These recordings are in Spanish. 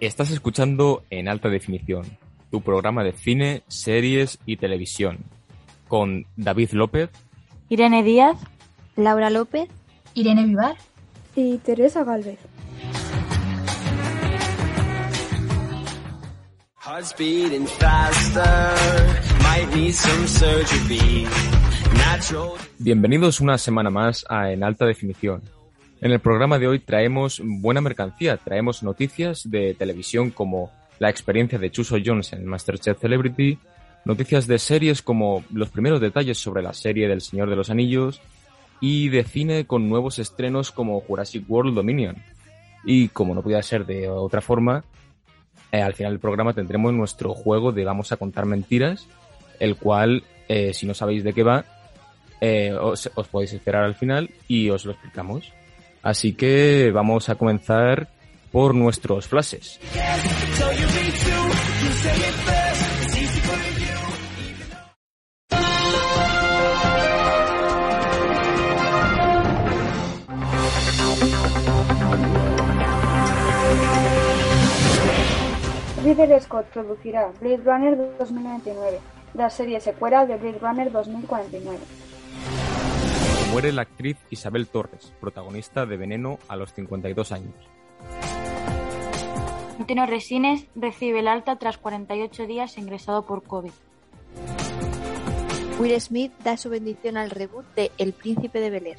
Estás escuchando en alta definición tu programa de cine, series y televisión con David López, Irene Díaz, Laura López, Irene Vivar. Y Teresa Galvez. Bienvenidos una semana más a En Alta Definición. En el programa de hoy traemos buena mercancía, traemos noticias de televisión como la experiencia de Chuso Jones en Masterchef Celebrity, noticias de series como los primeros detalles sobre la serie del Señor de los Anillos y de cine con nuevos estrenos como Jurassic World Dominion. Y como no podía ser de otra forma, eh, al final del programa tendremos nuestro juego de Vamos a contar mentiras, el cual, eh, si no sabéis de qué va, eh, os, os podéis esperar al final y os lo explicamos. Así que vamos a comenzar por nuestros flashes. Ridley Scott producirá Blade Runner 2099, la serie secuela de Blade Runner 2049. Muere la actriz Isabel Torres, protagonista de Veneno a los 52 años. Antonio Resines recibe el alta tras 48 días ingresado por COVID. Will Smith da su bendición al reboot de El Príncipe de Bel Air.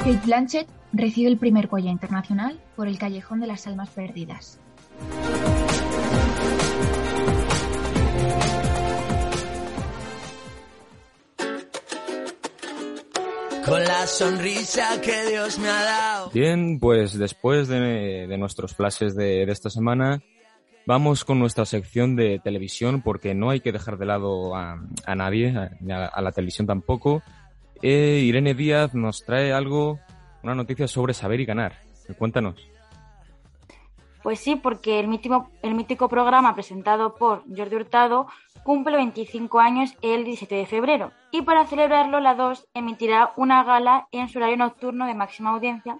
Kate Blanchett recibe el primer Goya internacional por El Callejón de las Almas Perdidas. Con la sonrisa que Dios me ha dado. Bien, pues después de, de nuestros flashes de, de, esta semana, vamos con nuestra sección de televisión, porque no hay que dejar de lado a, a nadie, a, a, la televisión tampoco. Eh, Irene Díaz nos trae algo, una noticia sobre saber y ganar. Cuéntanos. Pues sí, porque el mítico, el mítico programa presentado por Jordi Hurtado cumple 25 años el 17 de febrero y para celebrarlo la 2 emitirá una gala en su horario nocturno de máxima audiencia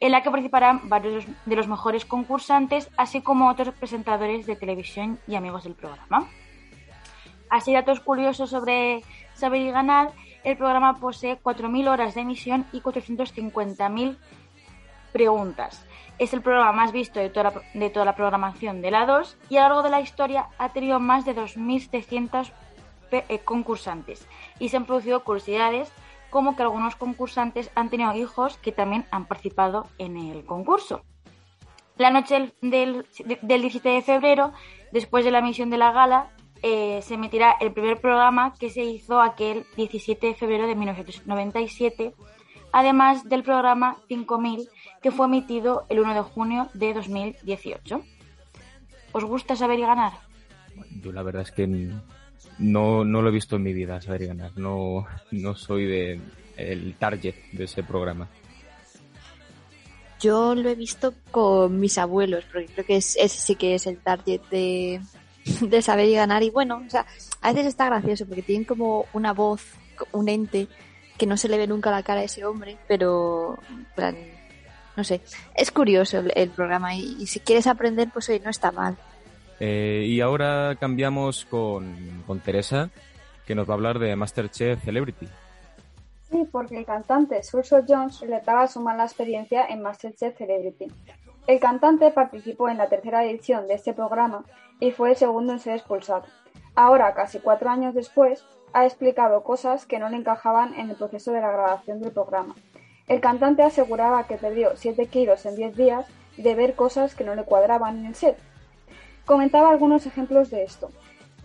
en la que participarán varios de los mejores concursantes así como otros presentadores de televisión y amigos del programa. Así datos curiosos sobre Saber y Ganar, el programa posee 4.000 horas de emisión y 450.000 preguntas. Es el programa más visto de toda, la, de toda la programación de la 2 y a lo largo de la historia ha tenido más de 2.700 eh, concursantes y se han producido curiosidades como que algunos concursantes han tenido hijos que también han participado en el concurso. La noche del, del, del 17 de febrero, después de la emisión de la gala, eh, se emitirá el primer programa que se hizo aquel 17 de febrero de 1997, además del programa 5000 que fue emitido el 1 de junio de 2018. ¿Os gusta saber y ganar? Yo la verdad es que no, no lo he visto en mi vida, saber y ganar. No, no soy de, el target de ese programa. Yo lo he visto con mis abuelos, porque creo que es, ese sí que es el target de, de saber y ganar. Y bueno, o sea, a veces está gracioso porque tienen como una voz, un ente que no se le ve nunca la cara a ese hombre, pero plan, no sé, es curioso el, el programa y, y, si quieres aprender, pues hoy no está mal. Eh, y ahora cambiamos con, con Teresa, que nos va a hablar de Masterchef Celebrity. Sí, porque el cantante Surso Jones relataba su mala experiencia en Masterchef Celebrity. El cantante participó en la tercera edición de este programa y fue el segundo en ser expulsado. Ahora, casi cuatro años después, ha explicado cosas que no le encajaban en el proceso de la grabación del programa. El cantante aseguraba que perdió 7 kilos en 10 días de ver cosas que no le cuadraban en el set. Comentaba algunos ejemplos de esto,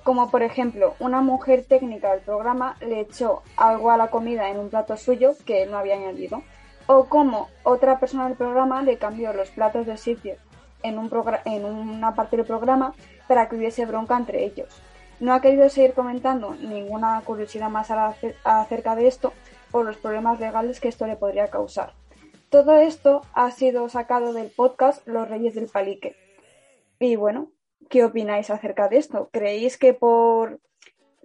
como por ejemplo, una mujer técnica del programa le echó algo a la comida en un plato suyo que él no había añadido. o cómo otra persona del programa le cambió los platos de sitio en, un en una parte del programa para que hubiese bronca entre ellos. No ha querido seguir comentando ninguna curiosidad más acerca de esto por los problemas legales que esto le podría causar. Todo esto ha sido sacado del podcast Los Reyes del Palique. Y bueno, ¿qué opináis acerca de esto? ¿Creéis que por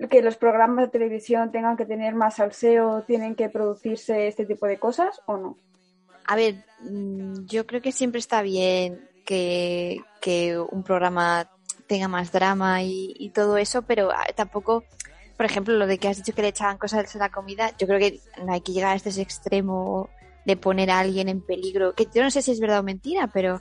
que los programas de televisión tengan que tener más salseo, tienen que producirse este tipo de cosas o no? A ver, mm, yo creo que siempre está bien que, un programa tenga más drama y, todo eso, pero ah, tampoco, por ejemplo, lo de que has dicho que le echaban cosas a la comida, yo creo que hay que llegar a este extremo de poner a alguien en peligro, que yo no sé si es verdad o mentira, pero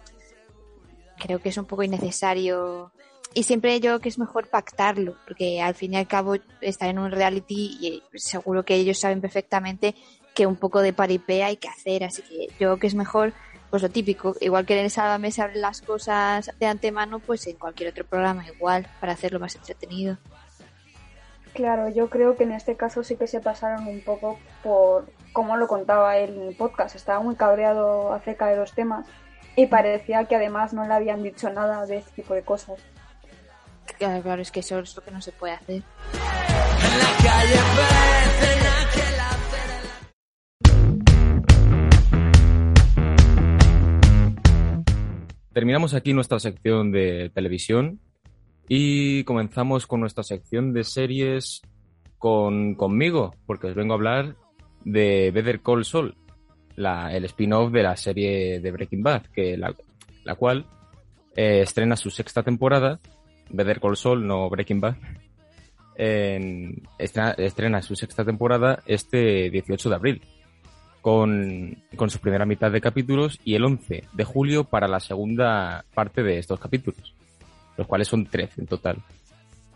creo que es un poco innecesario. Y siempre yo creo que es mejor pactarlo, porque al fin y al cabo estar en un reality y seguro que ellos saben perfectamente que un poco de paripé hay que hacer, así que yo creo que es mejor pues lo típico, igual que en el Sálvame se abren las cosas de antemano, pues en cualquier otro programa igual, para hacerlo más entretenido. Claro, yo creo que en este caso sí que se pasaron un poco por cómo lo contaba él en el podcast. Estaba muy cabreado acerca de los temas y parecía que además no le habían dicho nada de este tipo de cosas. Claro, es que eso es lo que no se puede hacer. Terminamos aquí nuestra sección de televisión y comenzamos con nuestra sección de series con, conmigo, porque os vengo a hablar de Better Call Saul, el spin-off de la serie de Breaking Bad, que la, la cual eh, estrena su sexta temporada Better Call Saul, no Breaking Bad, estrena, su sexta temporada este 18 de abril, con, su primera mitad de capítulos y el 11 de julio para la segunda parte de estos capítulos, los cuales son 13 en total.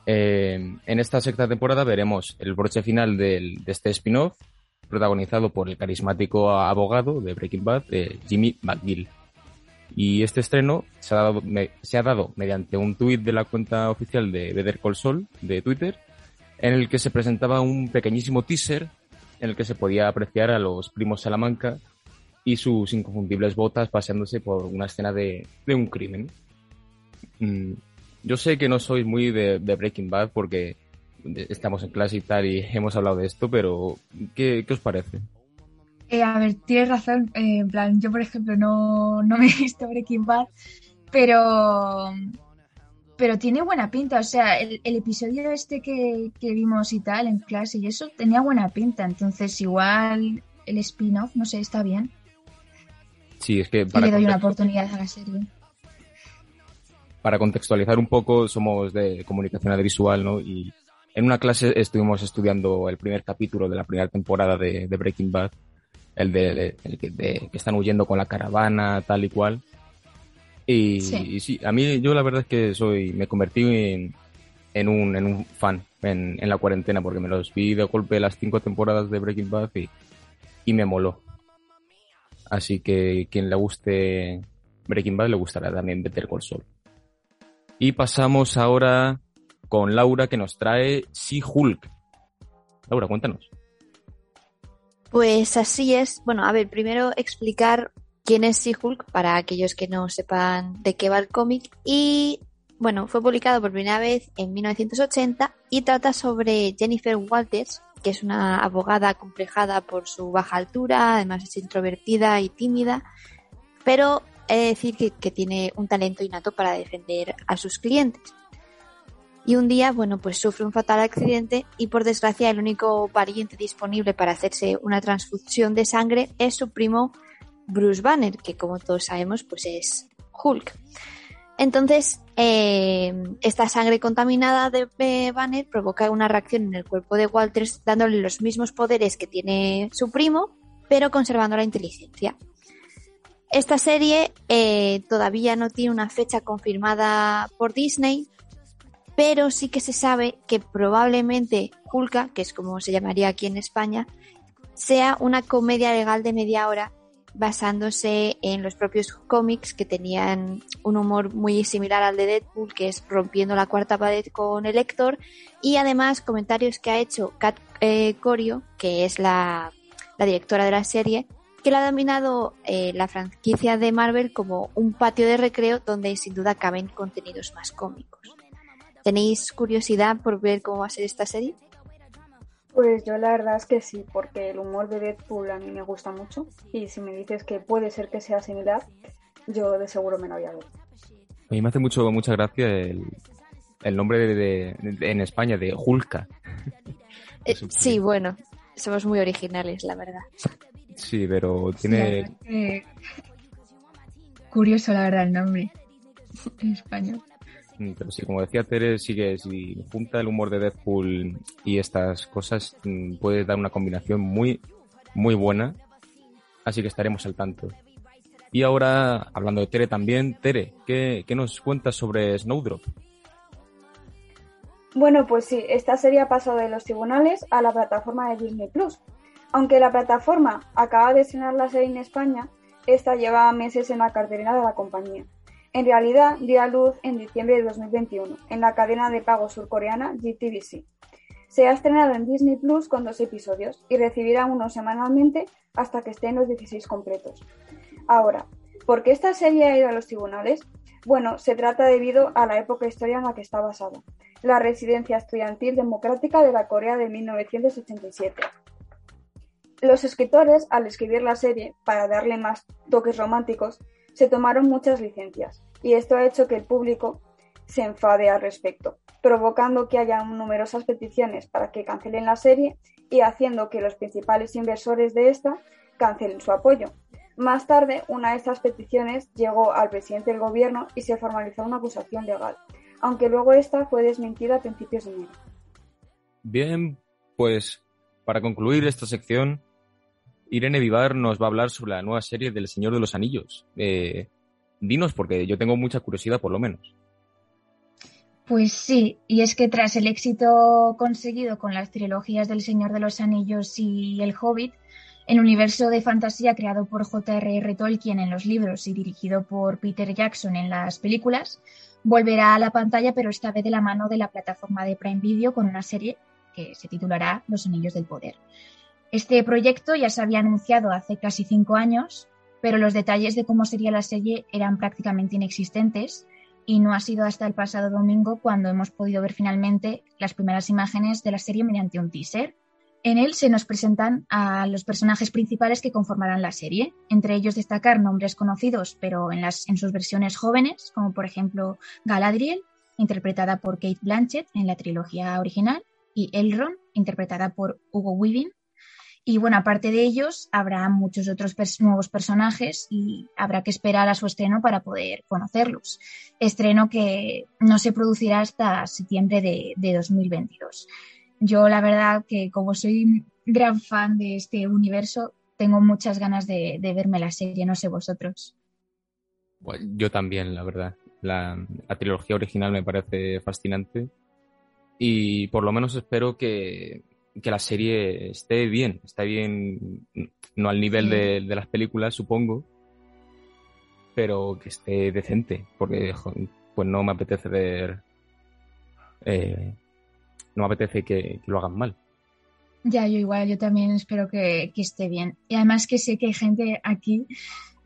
en esta sexta temporada veremos el broche final de este spin-off, protagonizado por el carismático abogado de Breaking Bad, Jimmy McGill. Y este estreno se ha dado, se ha dado mediante un tuit de la cuenta oficial de Better Call Saul de Twitter, en el que se presentaba un pequeñísimo teaser en el que se podía apreciar a los primos Salamanca y sus inconfundibles botas paseándose por una escena de, un crimen. Mm, yo sé que no sois muy de, Breaking Bad porque estamos en clase y tal y hemos hablado de esto, pero ¿qué, qué os parece? Eh, a ver, tienes razón. Eh, en plan, yo por ejemplo no, no me he visto Breaking Bad, pero, pero tiene buena pinta. O sea, el, episodio este que, vimos y tal en clase y eso tenía buena pinta. Entonces, igual el spin-off, no sé, está bien. Sí, es que para le doy una oportunidad a la serie. Para contextualizar un poco, somos de comunicación audiovisual, ¿no? Y en una clase estuvimos estudiando el primer capítulo de la primera temporada de Breaking Bad el de, el que, están huyendo con la caravana, tal y cual. Y sí. a mí yo la verdad es que soy, me convertí en, en, un, en un fan en, en la cuarentena porque me los vi de golpe las cinco temporadas de Breaking Bad y, y me moló. Así que quien le guste Breaking Bad le gustará también Better Call Saul. Y pasamos ahora con Laura que nos trae Sea Hulk. Laura, cuéntanos. Pues así es. Bueno, a ver, primero explicar quién es She-Hulk para aquellos que no sepan de qué va el cómic. Y bueno, fue publicado por primera vez en 1980 y trata sobre Jennifer Walters, que es una abogada complejada por su baja altura, además es introvertida y tímida, pero he de decir que tiene un talento innato para defender a sus clientes y un día, bueno, pues sufre un fatal accidente y por desgracia el único pariente disponible para hacerse una transfusión de sangre es su primo Bruce Banner, que como todos sabemos, pues es Hulk. Entonces, eh, esta sangre contaminada de Banner provoca una reacción en el cuerpo de Walters, dándole los mismos poderes que tiene su primo, pero conservando la inteligencia. Esta serie eh, todavía no tiene una fecha confirmada por Disney, pero sí que se sabe que probablemente Hulka, que es como se llamaría aquí en España, sea una comedia legal de media hora basándose en los propios cómics que tenían un humor muy similar al de Deadpool, que es rompiendo la cuarta pared con el lector, y además comentarios que ha hecho Kat eh, Corio, que es la, la directora de la serie, que la ha dominado eh, la franquicia de Marvel como un patio de recreo donde sin duda caben contenidos más cómicos. ¿Tenéis curiosidad por ver cómo va a ser esta serie? Pues yo la verdad es que sí, porque el humor de Deadpool a mí me gusta mucho y si me dices que puede ser que sea similar, yo de seguro me lo voy a ver. A mí me hace mucho, mucha gracia el, el nombre de, de- de- en España de Hulka. Eh, sí, bueno, somos muy originales, la verdad. Sí, pero La tiene... verdad Curioso, la verdad, el nombre en español. Pero sí, como decía Tere, sí que si junta el humor de Deadpool y estas cosas, mm, puede dar una combinación muy, muy buena. Así que estaremos al tanto. Y ahora, hablando de Tere también, Tere, ¿qué, qué nos cuentas sobre Snowdrop? Bueno, pues sí, esta serie ha pasado de los tribunales a la plataforma de Disney Plus. Aunque la plataforma acaba de estrenar la serie en España, esta lleva meses en la cartelera de la compañía. En realidad, dio a luz en diciembre de 2021 en la cadena de pago surcoreana GTVC. Se ha estrenado en Disney Plus con dos episodios y recibirá uno semanalmente hasta que estén los 16 completos. Ahora, ¿por qué esta serie ha ido a los tribunales? Bueno, se trata debido a la época histórica en la que está basada, la residencia estudiantil democrática de la Corea de 1987. Los escritores, al escribir la serie, para darle más toques románticos, se tomaron muchas licencias, y esto ha hecho que el público se enfade al respecto, provocando que haya numerosas peticiones para que cancelen la serie y haciendo que los principales inversores de esta cancelen su apoyo. Más tarde, una de estas peticiones llegó al presidente del gobierno y se formalizó una acusación legal, aunque luego esta fue desmentida a principios de enero. Bien, pues para concluir esta sección, Irene Vivar nos va a hablar sobre la nueva serie del Señor de los Anillos. Eh, dinos, porque yo tengo mucha curiosidad, por lo menos. Pues sí, y es que tras el éxito conseguido con las trilogías del Señor de los Anillos y El Hobbit, el universo de fantasía creado por J.R.R. Tolkien en los libros y dirigido por Peter Jackson en las películas, volverá a la pantalla, pero esta vez de la mano de la plataforma de Prime Video con una serie que se titulará Los Anillos del Poder. Este proyecto ya se había anunciado hace casi cinco años, pero los detalles de cómo sería la serie eran prácticamente inexistentes y no ha sido hasta el pasado domingo cuando hemos podido ver finalmente las primeras imágenes de la serie mediante un teaser. En él se nos presentan a los personajes principales que conformarán la serie, entre ellos destacar nombres conocidos, pero en, sus versiones jóvenes, como por ejemplo Galadriel, interpretada por Kate Blanchett en la trilogía original, y Elrond, interpretada por Hugo Weaving. Y bueno, aparte de ellos, habrá muchos otros nuevos personajes y habrá que esperar a su estreno para poder conocerlos. Estreno que no se producirá hasta septiembre de, de 2022. Yo la verdad que como soy gran fan de este universo, tengo muchas ganas de, de verme la serie, no sé vosotros. Yo también, la verdad. La, trilogía original me parece fascinante y por lo menos espero que, que la serie esté bien, esté bien, no al nivel sí. de, de, las películas, supongo, pero que esté decente, porque pues no me apetece ver, eh, no me apetece que, que, lo hagan mal. Ya, yo igual, yo también espero que, que, esté bien. Y además que sé que hay gente aquí,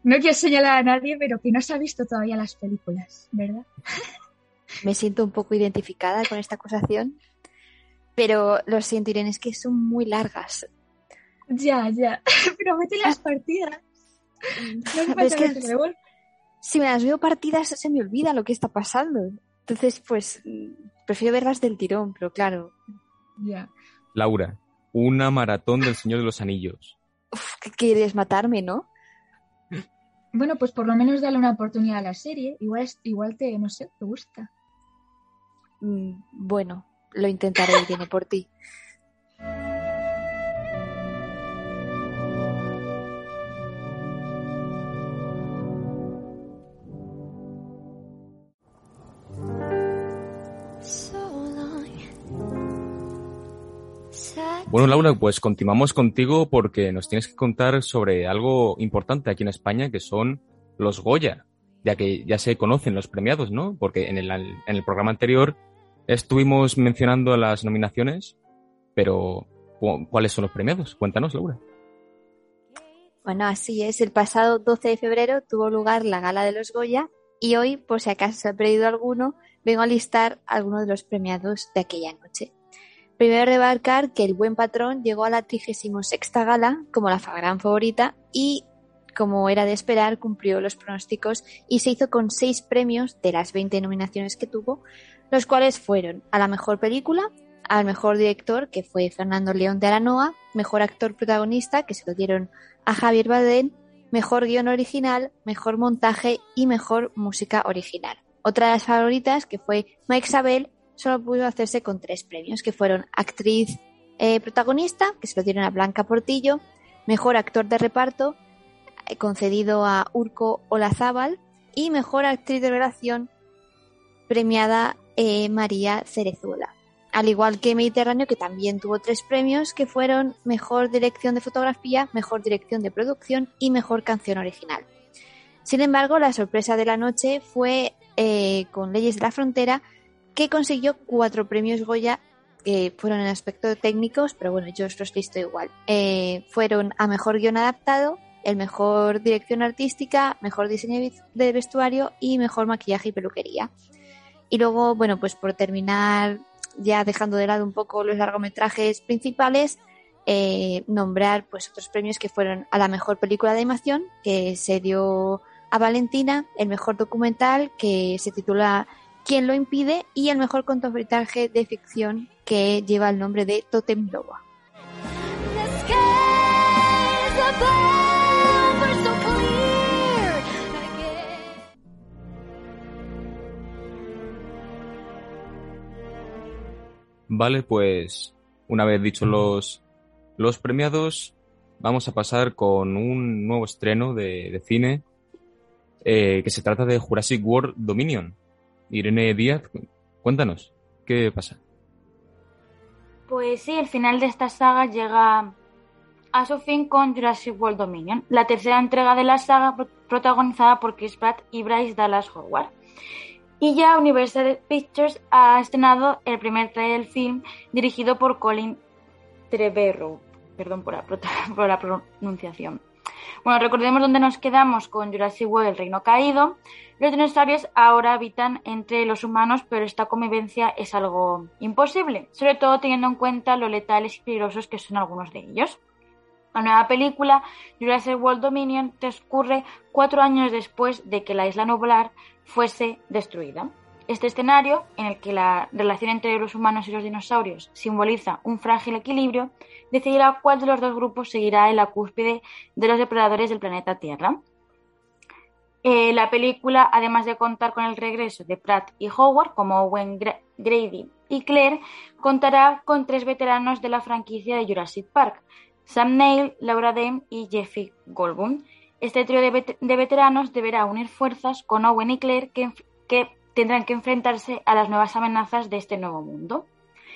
no quiero señalar a nadie, pero que no se ha visto todavía las películas, ¿verdad? Me siento un poco identificada con esta acusación, pero lo siento, Irene, es que son muy largas. Ya, ya, pero vete las partidas. No es que si me las veo partidas se me olvida lo que está pasando. Entonces, pues, prefiero verlas del tirón, pero claro. Ya. Laura, una maratón del Señor de los Anillos. Uf, ¿qué quieres matarme, no? Bueno, pues por lo menos dale una oportunidad a la serie. Igual, igual te, no sé, te gusta. Mm, bueno, lo intentaré, viene por ti. Bueno, Laura, pues continuamos contigo porque nos tienes que contar sobre algo importante aquí en España, que son los Goya, ya que ya se conocen los premiados, ¿no? Porque en el, en el programa anterior estuvimos mencionando las nominaciones, pero ¿cuáles son los premiados? Cuéntanos, Laura. Bueno, así es. El pasado 12 de febrero tuvo lugar la gala de los Goya y hoy, por si acaso se ha perdido alguno, vengo a listar algunos de los premiados de aquella noche. Primero remarcar que El Buen Patrón llegó a la 36 gala como la gran favorita y, como era de esperar, cumplió los pronósticos y se hizo con seis premios de las 20 nominaciones que tuvo, los cuales fueron a la mejor película, al mejor director, que fue Fernando León de Aranoa, mejor actor protagonista, que se lo dieron a Javier Bardem, mejor guion original, mejor montaje y mejor música original. Otra de las favoritas, que fue Mike Sabel, solo pudo hacerse con tres premios, que fueron actriz eh, protagonista, que se lo dieron a Blanca Portillo, mejor actor de reparto, eh, concedido a Urco Olazábal, y mejor actriz de relación, premiada eh, María Cerezuela al igual que Mediterráneo, que también tuvo tres premios, que fueron Mejor Dirección de Fotografía, Mejor Dirección de Producción y Mejor Canción Original. Sin embargo, la sorpresa de la noche fue eh, con Leyes de la Frontera, que consiguió cuatro premios Goya, que fueron en aspecto técnicos, pero bueno, yo os los listo igual. Eh, fueron a Mejor Guión Adaptado, el Mejor Dirección Artística, Mejor Diseño de Vestuario y Mejor Maquillaje y Peluquería. Y luego, bueno, pues por terminar ya dejando de lado un poco los largometrajes principales, eh, nombrar pues otros premios que fueron a la mejor película de animación, que se dio a Valentina, el mejor documental, que se titula ¿Quién lo impide? y el mejor cortometraje de ficción, que lleva el nombre de Totem Loba. Vale, pues una vez dicho los, los premiados, vamos a pasar con un nuevo estreno de, cine eh, que se trata de Jurassic World Dominion. Irene Díaz, cuéntanos, ¿qué pasa? Pues sí, el final de esta saga llega a su fin con Jurassic World Dominion, la tercera entrega de la saga protagonizada por Chris Pratt y Bryce Dallas Howard. Y ya Universal Pictures ha estrenado el primer trailer del film dirigido por Colin Trevorrow. Perdón por la, por la pronunciación. Bueno, recordemos dónde nos quedamos con Jurassic World, el reino caído. Los dinosaurios ahora habitan entre los humanos, pero esta convivencia es algo imposible, sobre todo teniendo en cuenta lo letales y peligrosos que son algunos de ellos. La nueva película, Jurassic World Dominion, transcurre cuatro años después de que la isla nublar fuese destruida. Este escenario, en el que la relación entre los humanos y los dinosaurios simboliza un frágil equilibrio, decidirá cuál de los dos grupos seguirá en la cúspide de los depredadores del planeta Tierra. Eh, la película, además de contar con el regreso de Pratt y Howard como Owen Grady y Claire, contará con tres veteranos de la franquicia de Jurassic Park, Sam Neill, Laura Dern y Jeffrey Goldblum, este trío de, veteranos deberá unir fuerzas con Owen y Claire que, tendrán que enfrentarse a las nuevas amenazas de este nuevo mundo.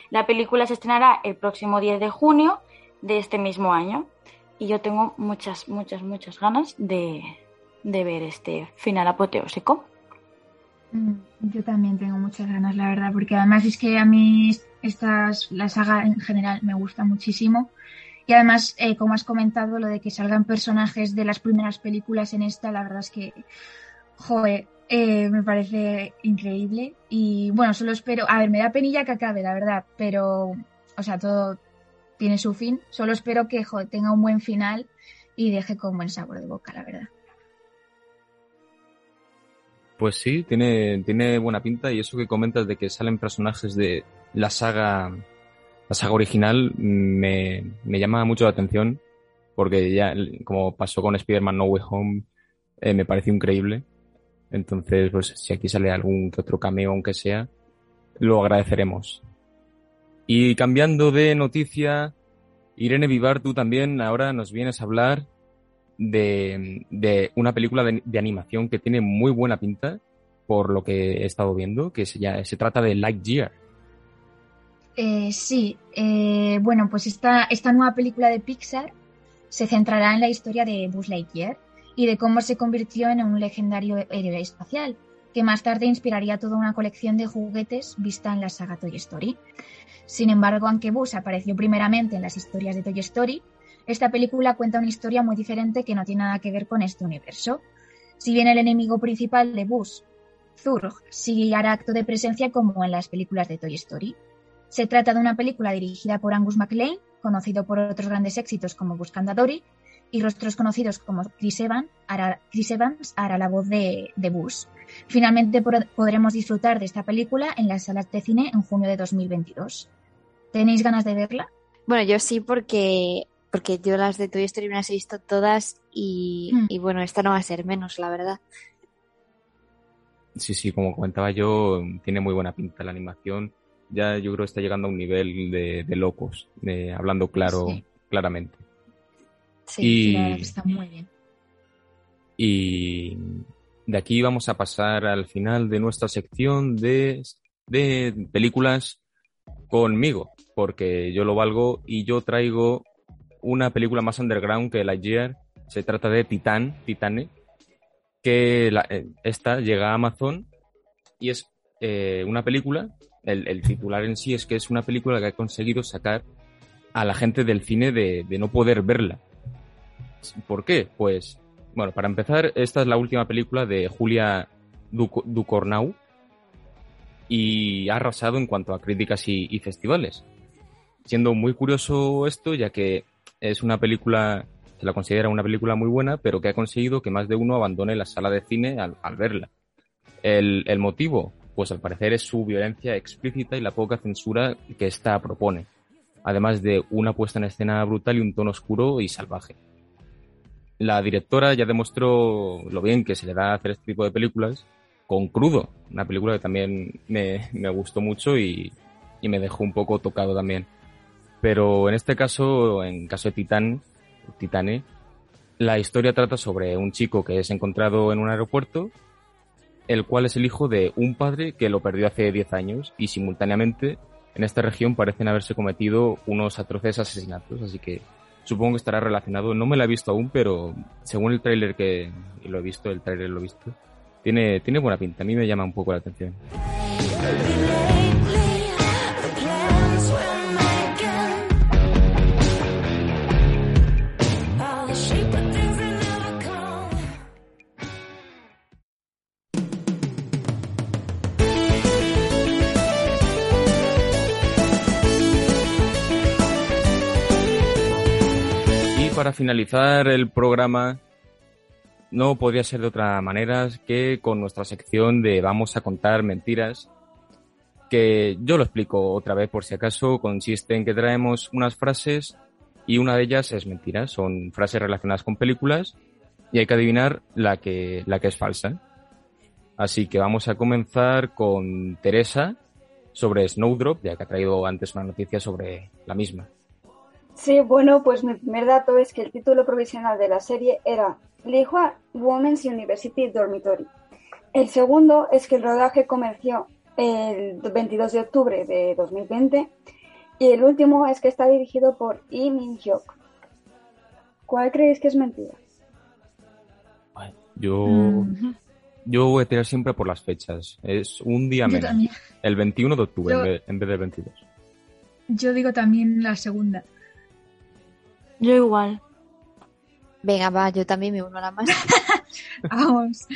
La película se estrenará el próximo 10 de junio de este mismo año y yo tengo muchas, muchas, muchas ganas de, ver este final apoteósico. Mm, yo también tengo muchas ganas, la verdad, porque además es que a mí estas, la saga en general me gusta muchísimo y además, eh, como has comentado, lo de que salgan personajes de las primeras películas en esta, la verdad es que, joder, eh, me parece increíble. Y bueno, solo espero, a ver, me da penilla que acabe, la verdad, pero, o sea, todo tiene su fin. Solo espero que joder, tenga un buen final y deje con buen sabor de boca, la verdad. Pues sí, tiene, tiene buena pinta y eso que comentas de que salen personajes de la saga la saga original me, llama mucho la atención porque ya, como pasó con Spider-Man No Way Home, eh, me pareció increíble. Entonces, pues si aquí sale algún que otro cameo, aunque sea, lo agradeceremos. Y cambiando de noticia, Irene Vivar, tú también ahora nos vienes a hablar de, de una película de, animación que tiene muy buena pinta, por lo que he estado viendo, que se, ya, se trata de Lightyear. Eh, sí, eh, bueno, pues esta, nueva película de Pixar se centrará en la historia de Buzz Lightyear y de cómo se convirtió en un legendario héroe espacial, que más tarde inspiraría toda una colección de juguetes vista en la saga Toy Story. Sin embargo, aunque Buzz apareció primeramente en las historias de Toy Story, esta película cuenta una historia muy diferente que no tiene nada que ver con este universo. Si bien el enemigo principal de Buzz, Zurg, sí hará acto de presencia como en las películas de Toy Story. Se trata de una película dirigida por Angus MacLean, conocido por otros grandes éxitos como Buscando a Dory, y rostros conocidos como Chris, Evans hará, Chris Evans hará la voz de, de Buzz. Finalmente por- podremos disfrutar de esta película en las salas de cine en junio de 2022. ¿Tenéis ganas de verla? Bueno, yo sí porque, porque yo las de Toy Story me las he visto todas y, Mm. y bueno, esta no va a ser menos, la verdad. Sí, sí, como comentaba yo, tiene muy buena pinta la animación. Ya yo creo que está llegando a un nivel de, de locos, de, hablando claro, Sí. claramente. Sí. Y- La está muy bien. Y de aquí vamos a pasar al final de nuestra sección de, de películas conmigo, porque yo lo valgo y yo traigo una película más underground que Lightyear. Se trata de Titán, Titane, que la- eh, esta llega a Amazon y es eh, una película, el, titular en sí es que es una película que ha conseguido sacar a la gente del cine de, no poder verla. ¿Por qué? Pues bueno, para empezar, esta es la última película de Julia Duc- Ducournau y ha arrasado en cuanto a críticas y, festivales. Siendo muy curioso esto, ya que es una película, se la considera una película muy buena, pero que ha conseguido que más de uno abandone la sala de cine al, al verla. El motivo, pues al parecer es su violencia explícita y la poca censura que ésta propone, además de una puesta en escena brutal y un tono oscuro y salvaje la directora ya demostró lo bien que se le da hacer este tipo de películas con Crudo, una película que también me, me gustó mucho y, y me dejó un poco tocado también. Pero en este caso, en caso de Titán, Titane, la historia trata sobre un chico que es encontrado en un aeropuerto, el cual es el hijo de un padre que lo perdió hace 10 años y simultáneamente en esta región parecen haberse cometido unos atroces asesinatos, así que supongo que estará relacionado. No me la he visto aún, pero según el tráiler que lo he visto, el tráiler lo he visto, tiene, tiene buena pinta. A mí me llama un poco la atención. Para finalizar el programa, no podría ser de otra manera que con nuestra sección de Vamos a contar mentiras, que yo lo explico otra vez por si acaso, consiste en que traemos unas frases y una de ellas es mentira, son frases relacionadas con películas y hay que adivinar la que, la que es falsa. Así que vamos a comenzar con Teresa sobre Snowdrop, ya que ha traído antes una noticia sobre la misma. Sí, bueno, pues mi primer dato es que el título provisional de la serie era Lihua Women's University Dormitory. El segundo es que el rodaje comenzó el 22 de octubre de 2020 y el último es que está dirigido por Lee Min-hyuk. ¿Cuál creéis que es mentira? Yo, Mm, yo voy a tirar siempre por las fechas. Es un día yo menos. también. El 21 de octubre Yo- en, vez, en vez del 22. Yo digo también la segunda. Yo igual. Venga, va, yo también me uno a la más. Vamos.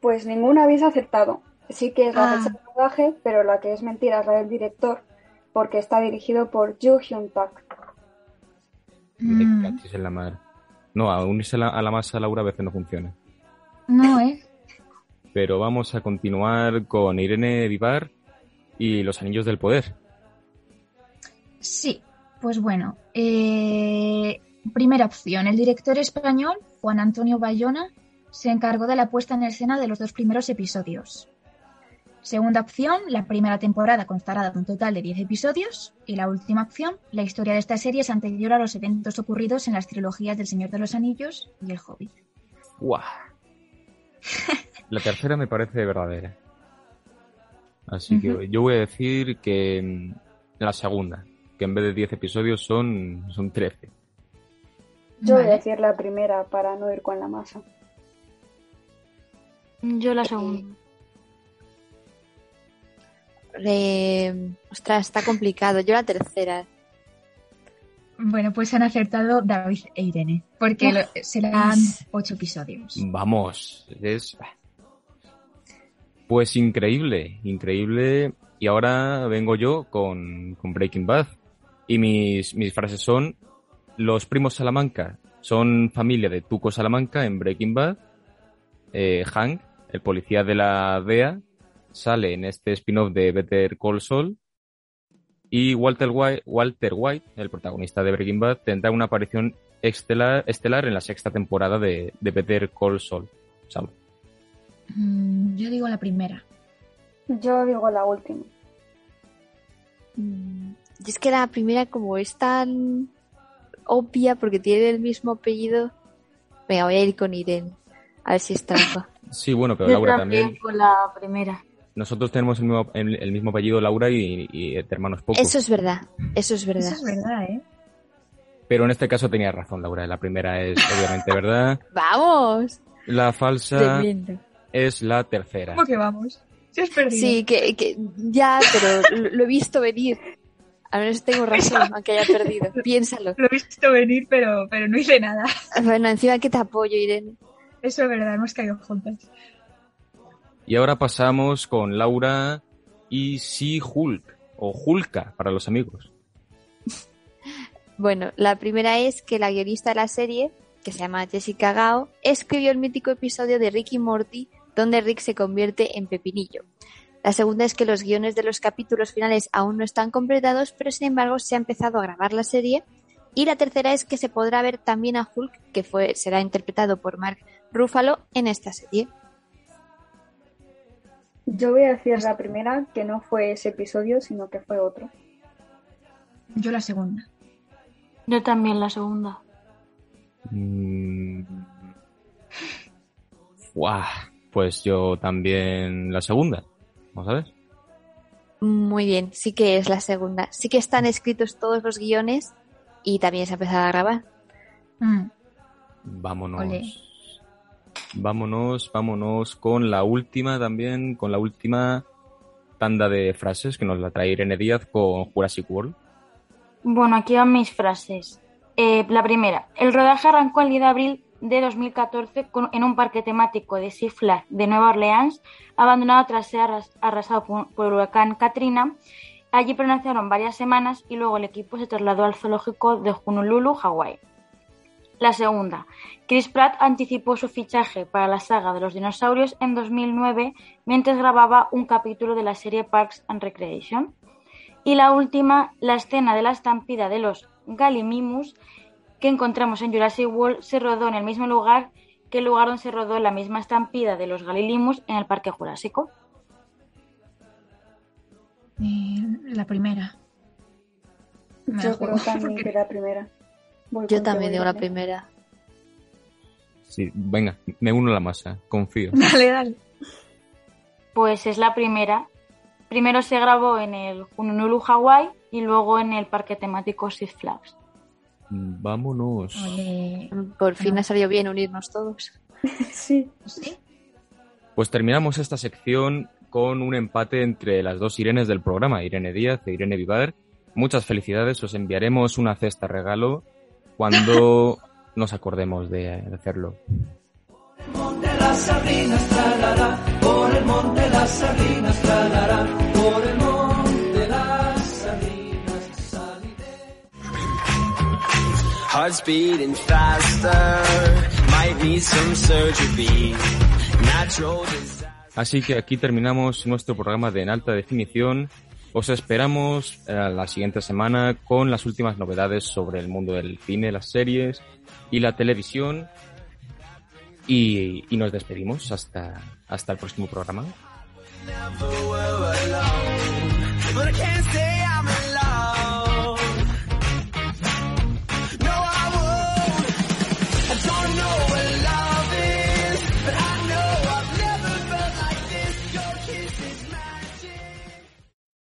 Pues ninguna habéis acertado. Sí que es la Ah. fecha de rodaje, pero la que es mentira es la del director, porque está dirigido por Joo Hyun Tak. Me Mm, cachis en la madre. No, a unirse a la, a la masa Laura a veces no funciona. no, ¿eh? Pero vamos a continuar con Irene Vivar y los Anillos del Poder. Sí, pues bueno. eh, primera opción. El director español, Juan Antonio Bayona, se encargó de la puesta en escena de los dos primeros episodios. Segunda opción, la primera temporada constará de un total de 10 episodios. Y la última opción, la historia de esta serie es anterior a los eventos ocurridos en las trilogías del Señor de los Anillos y El Hobbit. ¡Guau! La tercera me parece verdadera. Así que yo voy a decir que mm, la segunda, que en vez de 10 episodios son, son 13. Yo voy a decir la primera para no ir con la masa. Yo la segunda. Eh, ostras, está complicado. Yo la tercera. Bueno, pues han acertado David e Irene, porque Uf. lo- serán ocho episodios. Vamos, es... Pues increíble, increíble. Y ahora vengo yo con, con Breaking Bad. Y mis, mis frases son, los primos Salamanca son familia de Tuco Salamanca en Breaking Bad. Eh, Hank, el policía de la DEA, sale en este spin-off de Better Call Saul. Y Walter White, Walter White, el protagonista de Breaking Bad, tendrá una aparición estelar, estelar en la sexta temporada de, de Better Call Saul. Saul. Mm, yo digo la primera. Yo digo la última. Mm, Y es que la primera, como es tan obvia porque tiene el mismo apellido, venga, voy a ir con Irene. A ver si es trampa. Sí, bueno, pero Yo Laura también con la primera. Nosotros tenemos el mismo, el, el mismo apellido Laura y, y de hermanos pocos. Eso es verdad, eso es verdad. Eso es verdad, ¿eh? Pero en este caso tenía razón, Laura. La primera es obviamente verdad. ¡Vamos! La falsa Tremendo. es la tercera. ¿Cómo que vamos? Si has perdido. Sí, que, que ya, pero lo, lo he visto venir. Al menos tengo razón, aunque haya perdido. Piénsalo. Lo he visto venir, pero, pero no hice nada. Bueno, encima que te apoyo, Irene. Eso es verdad, hemos caído juntas. Y ahora pasamos con Laura y sí Hulk, o Hulka para los amigos. Bueno, la primera es que la guionista de la serie, que se llama Jessica Gao, escribió el mítico episodio de Rick y Morty donde Rick se convierte en Pepinillo. La segunda es que los guiones de los capítulos finales aún no están completados, pero sin embargo se ha empezado a grabar la serie. Y la tercera es que se podrá ver también a Hulk, que fue, será interpretado por Mark Ruffalo en esta serie. Yo voy a decir la primera, que no fue ese episodio, sino que fue otro. Yo la segunda. Yo también la segunda. Mm. Pues yo también la segunda. Vamos a ver. Muy bien, sí que es la segunda. Sí que están escritos todos los guiones y también se ha empezado a grabar. Mm. Vámonos. Vámonos, vámonos con la última también, con la última tanda de frases que nos la trae Irene Díaz con Jurassic World. Bueno, aquí van mis frases. Eh, la primera, el rodaje arrancó el 10 de abril de 2014 con- en un parque temático de Six Flags de Nueva Orleans, abandonado tras ser arras- arrasado por, por el huracán Katrina. Allí permanecieron varias semanas y luego el equipo se trasladó al zoológico de Honolulu, Hawái. La segunda, Chris Pratt anticipó su fichaje para la saga de los dinosaurios en 2009 mientras grababa un capítulo de la serie Parks and Recreation. Y la última, la escena de la estampida de los Gallimimus que encontramos en Jurassic World se rodó en el mismo lugar que el lugar donde se rodó la misma estampida de los Gallimimus en el Parque Jurásico. La primera. Me Yo creo también que la primera. Voy Yo también digo la primera. Sí, venga, me uno a la masa, confío. Dale, dale. Pues es la primera. Primero se grabó en el Honolulu, Hawái y luego en el parque temático Six Flags. Vámonos. Ole. Por fin No. ha salido bien unirnos todos. Sí, ¿Sí? Pues terminamos esta sección con un empate entre las dos Irenes del programa, Irene Díaz e Irene Vivar. Muchas felicidades, os enviaremos una cesta regalo cuando nos acordemos de de hacerlo. Heart's beating faster, might need some surgery. Natural desire. Así que aquí terminamos nuestro programa de en alta definición. Os esperamos eh, la siguiente semana con las últimas novedades sobre el mundo del cine, las series y la televisión. Y, y nos despedimos hasta, hasta el próximo programa.